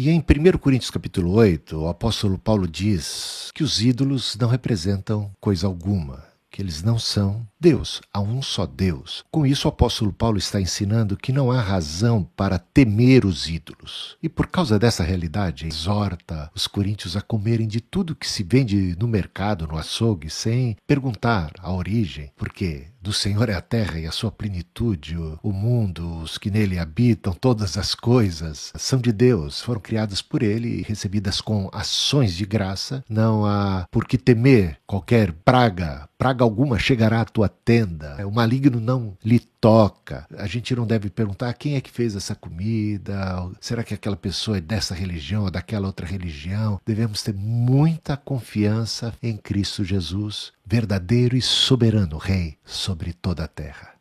E em 1 Coríntios capítulo 8, o apóstolo Paulo diz que os ídolos não representam coisa alguma, que eles não são Deus, há um só Deus. Com isso, o apóstolo Paulo está ensinando que não há razão para temer os ídolos. E por causa dessa realidade, exorta os coríntios a comerem de tudo que se vende no mercado, no açougue, sem perguntar a origem, porque do Senhor é a terra e a sua plenitude, o mundo, os que nele habitam, todas as coisas são de Deus, foram criadas por ele e recebidas com ações de graça. Não há por que temer qualquer praga, praga alguma chegará à tua tenda, o maligno não lhe toca. A gente não deve perguntar quem é que fez essa comida, será que aquela pessoa é dessa religião ou daquela outra religião. Devemos ter muita confiança em Cristo Jesus, verdadeiro e soberano Rei sobre toda a terra.